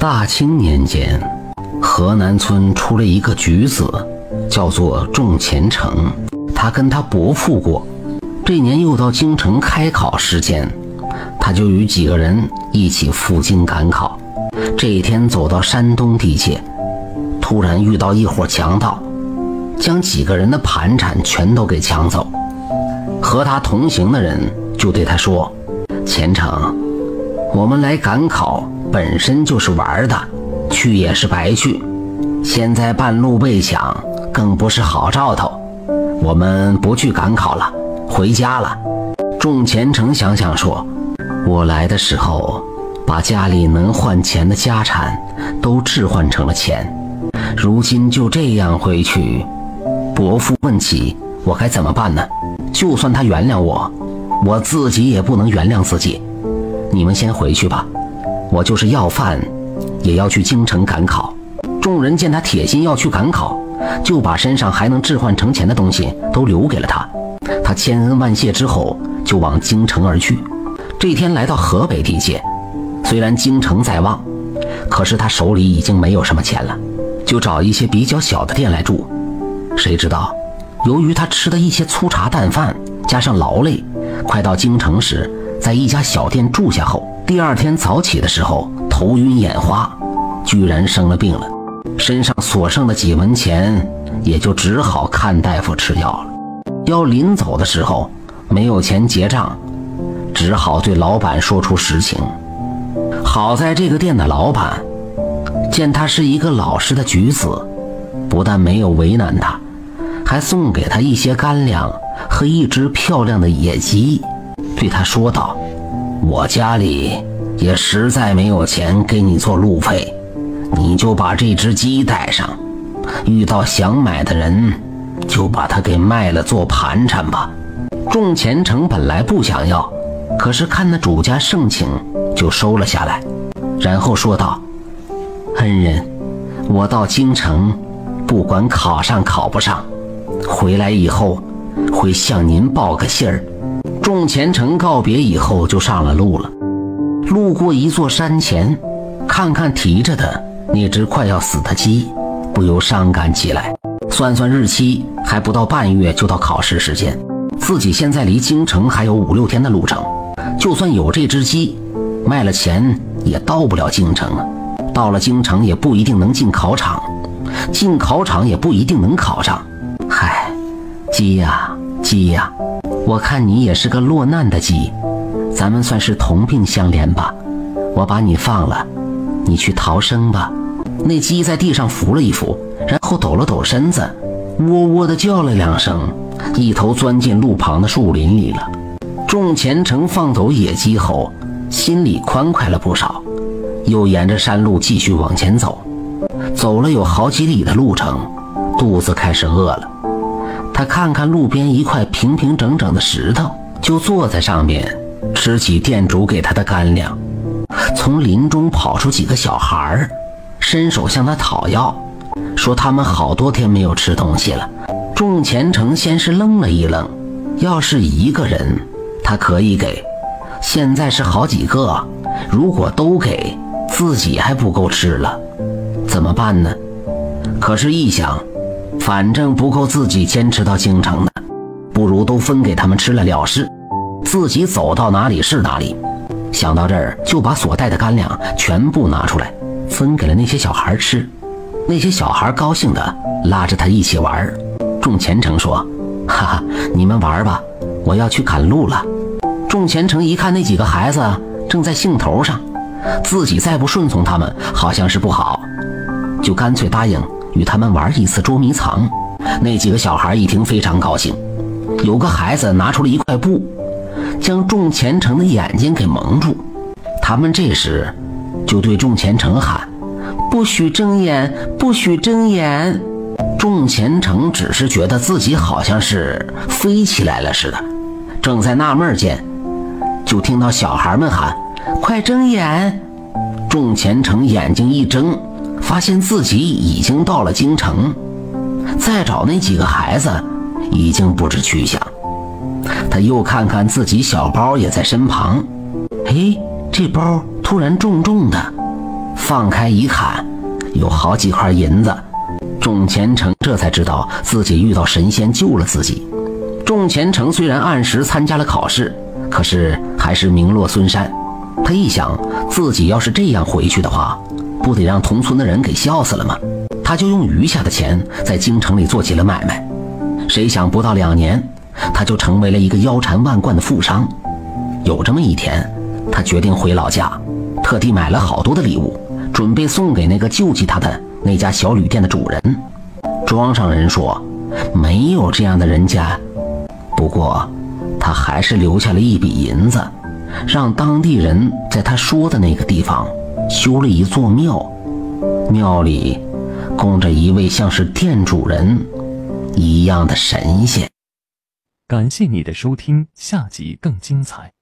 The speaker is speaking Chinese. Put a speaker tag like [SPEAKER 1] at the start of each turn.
[SPEAKER 1] 大清年间，河南村出了一个举子，叫做仲虔诚。他跟他伯父过，这年又到京城开考时间，他就与几个人一起赴京赶考。这一天走到山东地界，突然遇到一伙强盗，将几个人的盘缠全都给抢走。和他同行的人就对他说：“虔诚，我们来赶考本身就是玩的，去也是白去。现在半路被抢，更不是好兆头。我们不去赶考了，回家了。”众虔诚想想说：“我来的时候，把家里能换钱的家产都置换成了钱，如今就这样回去，伯父问起我该怎么办呢？”就算他原谅我，我自己也不能原谅自己。你们先回去吧，我就是要饭，也要去京城赶考。众人见他铁心要去赶考，就把身上还能置换成钱的东西都留给了他。他千恩万谢之后，就往京城而去。这天来到河北地界，虽然京城在望，可是他手里已经没有什么钱了，就找一些比较小的店来住。谁知道？由于他吃的一些粗茶淡饭，加上劳累，快到京城时，在一家小店住下后，第二天早起的时候头晕眼花，居然生了病了。身上所剩的几文钱，也就只好看大夫吃药了。要临走的时候，没有钱结账，只好对老板说出实情。好在这个店的老板见他是一个老实的举子，不但没有为难他。还送给他一些干粮和一只漂亮的野鸡，对他说道：“我家里也实在没有钱给你做路费，你就把这只鸡带上，遇到想买的人，就把它给卖了做盘缠吧。”众虔诚本来不想要，可是看那主家盛情，就收了下来，然后说道：“恩人，我到京城，不管考上考不上。”回来以后，会向您报个信儿。仲虔诚告别以后，就上了路了。路过一座山前，看看提着的那只快要死的鸡，不由伤感起来。算算日期，还不到半月就到考试时间。自己现在离京城还有五六天的路程，就算有这只鸡，卖了钱也到不了京城啊。到了京城也不一定能进考场，进考场也不一定能考上。嗨，鸡呀鸡呀，我看你也是个落难的鸡，咱们算是同病相怜吧。我把你放了，你去逃生吧。那鸡在地上扶了一扶，然后抖了抖身子，喔喔的叫了两声，一头钻进路旁的树林里了。众虔诚放走野鸡后，心里欢快了不少，又沿着山路继续往前走，走了有好几里的路程，肚子开始饿了。他看看路边一块平平整整的石头，就坐在上面吃起店主给他的干粮。从林中跑出几个小孩，伸手向他讨要，说他们好多天没有吃东西了。众虔诚先是愣了一愣，要是一个人，他可以给；现在是好几个，如果都给自己还不够吃了，怎么办呢？可是，一想。反正不够自己坚持到京城的，不如都分给他们吃了了事，自己走到哪里是哪里。想到这儿，就把所带的干粮全部拿出来，分给了那些小孩吃。那些小孩高兴的拉着他一起玩。仲虔诚说：“哈哈，你们玩吧，我要去赶路了。”仲虔诚一看那几个孩子正在兴头上，自己再不顺从他们，好像是不好，就干脆答应。与他们玩一次捉迷藏，那几个小孩一听非常高兴。有个孩子拿出了一块布，将仲虔诚的眼睛给蒙住。他们这时就对仲虔诚喊：“不许睁眼，不许睁眼！”仲虔诚只是觉得自己好像是飞起来了似的，正在纳闷间，就听到小孩们喊：“快睁眼！”仲虔诚眼睛一睁。发现自己已经到了京城，再找那几个孩子已经不知去向。他又看看自己小包也在身旁，哎，这包突然重重的，放开一看，有好几块银子。仲虔诚这才知道自己遇到神仙救了自己。仲虔诚虽然按时参加了考试，可是还是名落孙山。他一想，自己要是这样回去的话，不得让同村的人给笑死了吗？他就用余下的钱在京城里做起了买卖。谁想不到两年，他就成为了一个腰缠万贯的富商。有这么一天，他决定回老家，特地买了好多的礼物，准备送给那个救济他的那家小旅店的主人。庄上人说，没有这样的人家。不过，他还是留下了一笔银子，让当地人在他说的那个地方修了一座庙，庙里供着一位像是店主人一样的神仙。
[SPEAKER 2] 感谢你的收听，下集更精彩。